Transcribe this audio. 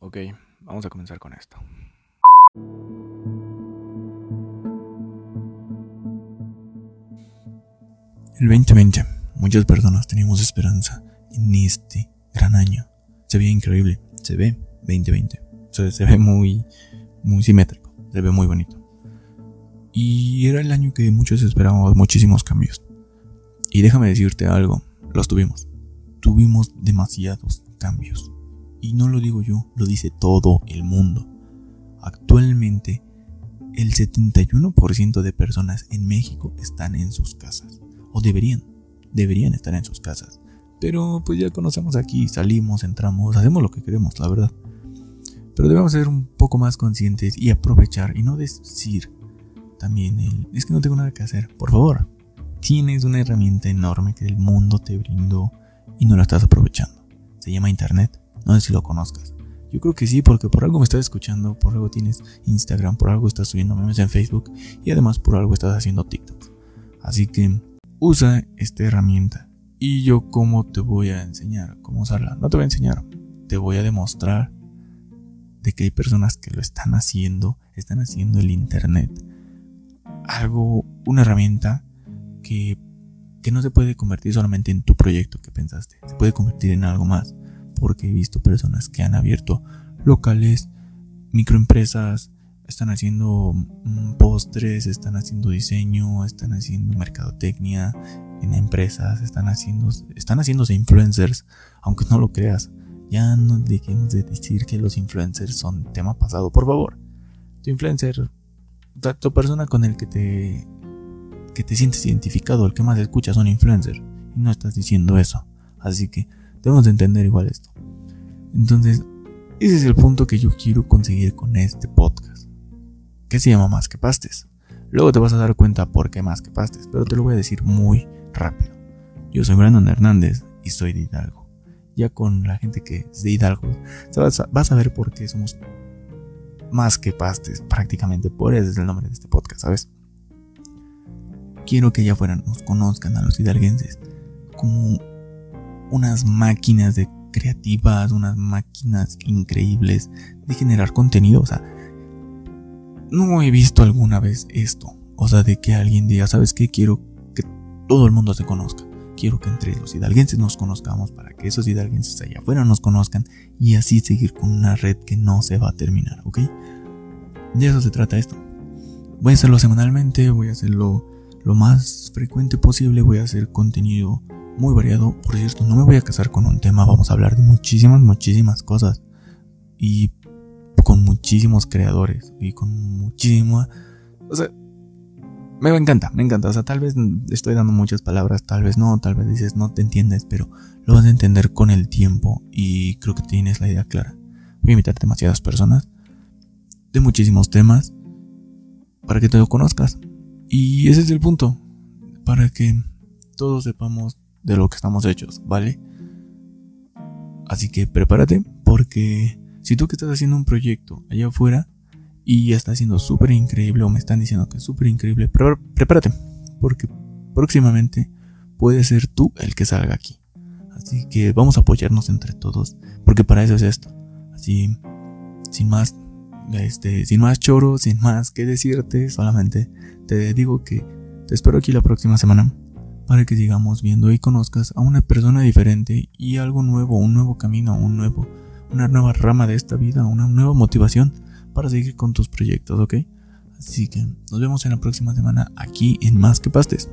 Ok, vamos a comenzar con esto. El 2020, muchas personas teníamos esperanza en este gran año. Se ve increíble, se ve 2020. Se, se ve muy, muy simétrico, se ve muy bonito. Y era el año que muchos esperábamos muchísimos cambios. Y déjame decirte algo, los tuvimos. Tuvimos demasiados cambios. Y no lo digo yo, lo dice todo el mundo. Actualmente, el 71% de personas en México están en sus casas. O deberían, deberían estar en sus casas. Pero pues ya conocemos aquí, salimos, entramos, hacemos lo que queremos, la verdad. Pero debemos ser un poco más conscientes y aprovechar y no decir también el, es que no tengo nada que hacer. Por favor, tienes una herramienta enorme que el mundo te brindó y no la estás aprovechando. Se llama Internet. No sé si lo conozcas. Yo creo que sí, porque por algo me estás escuchando, por algo tienes Instagram, por algo estás subiendo memes en Facebook y además por algo estás haciendo TikTok. Así que usa esta herramienta. Y yo cómo te voy a enseñar cómo usarla. No te voy a enseñar, te voy a demostrar de que hay personas que lo están haciendo, están haciendo el Internet. Algo, una herramienta que, que no se puede convertir solamente en tu proyecto que pensaste, se puede convertir en algo más porque he visto personas que han abierto locales, microempresas, están haciendo mm, postres, están haciendo diseño, están haciendo mercadotecnia en empresas, están haciendo, están haciéndose influencers, aunque no lo creas. Ya no dejemos de decir que los influencers son tema pasado, por favor. Tu influencer, tu persona con el que te que te sientes identificado, el que más escuchas son influencer y no estás diciendo eso. Así que Debemos de entender igual esto. Entonces, ese es el punto que yo quiero conseguir con este podcast. Que se llama Más que Pastes. Luego te vas a dar cuenta por qué Más que Pastes, pero te lo voy a decir muy rápido. Yo soy Brandon Hernández y soy de Hidalgo. Ya con la gente que es de Hidalgo, vas a ver por qué somos más que pastes, prácticamente por eso es el nombre de este podcast, ¿sabes? Quiero que allá afuera nos conozcan a los hidalguenses como unas máquinas de creativas, unas máquinas increíbles de generar contenido. O sea, no he visto alguna vez esto. O sea, de que alguien diga, ¿sabes qué? Quiero que todo el mundo se conozca. Quiero que entre los hidalguenses nos conozcamos para que esos hidalguenses allá afuera nos conozcan y así seguir con una red que no se va a terminar, ¿ok? De eso se trata esto. Voy a hacerlo semanalmente, voy a hacerlo lo más frecuente posible, voy a hacer contenido muy variado. Por cierto, no me voy a casar con un tema, vamos a hablar de muchísimas, muchísimas cosas. Y con muchísimos creadores y con muchísima... O sea, me encanta, me encanta. O sea, tal vez estoy dando muchas palabras, tal vez no, tal vez dices no te entiendes, pero lo vas a entender con el tiempo y creo que tienes la idea clara. Voy a invitar demasiadas personas de muchísimos temas para que te lo conozcas. Y ese es el punto, para que todos sepamos de lo que estamos hechos, ¿vale? Así que prepárate porque si tú que estás haciendo un proyecto allá afuera y está siendo súper increíble o me están diciendo que es súper increíble, prepárate porque próximamente puede ser tú el que salga aquí. Así que vamos a apoyarnos entre todos porque para eso es esto. Así, sin más, este, sin más choro, sin más que decirte, solamente te digo que te espero aquí la próxima semana para que sigamos viendo y conozcas a una persona diferente y algo nuevo, un nuevo camino, un nuevo, una nueva rama de esta vida, una nueva motivación para seguir con tus proyectos, ¿ok? Así que nos vemos en la próxima semana aquí en Más que Pastes.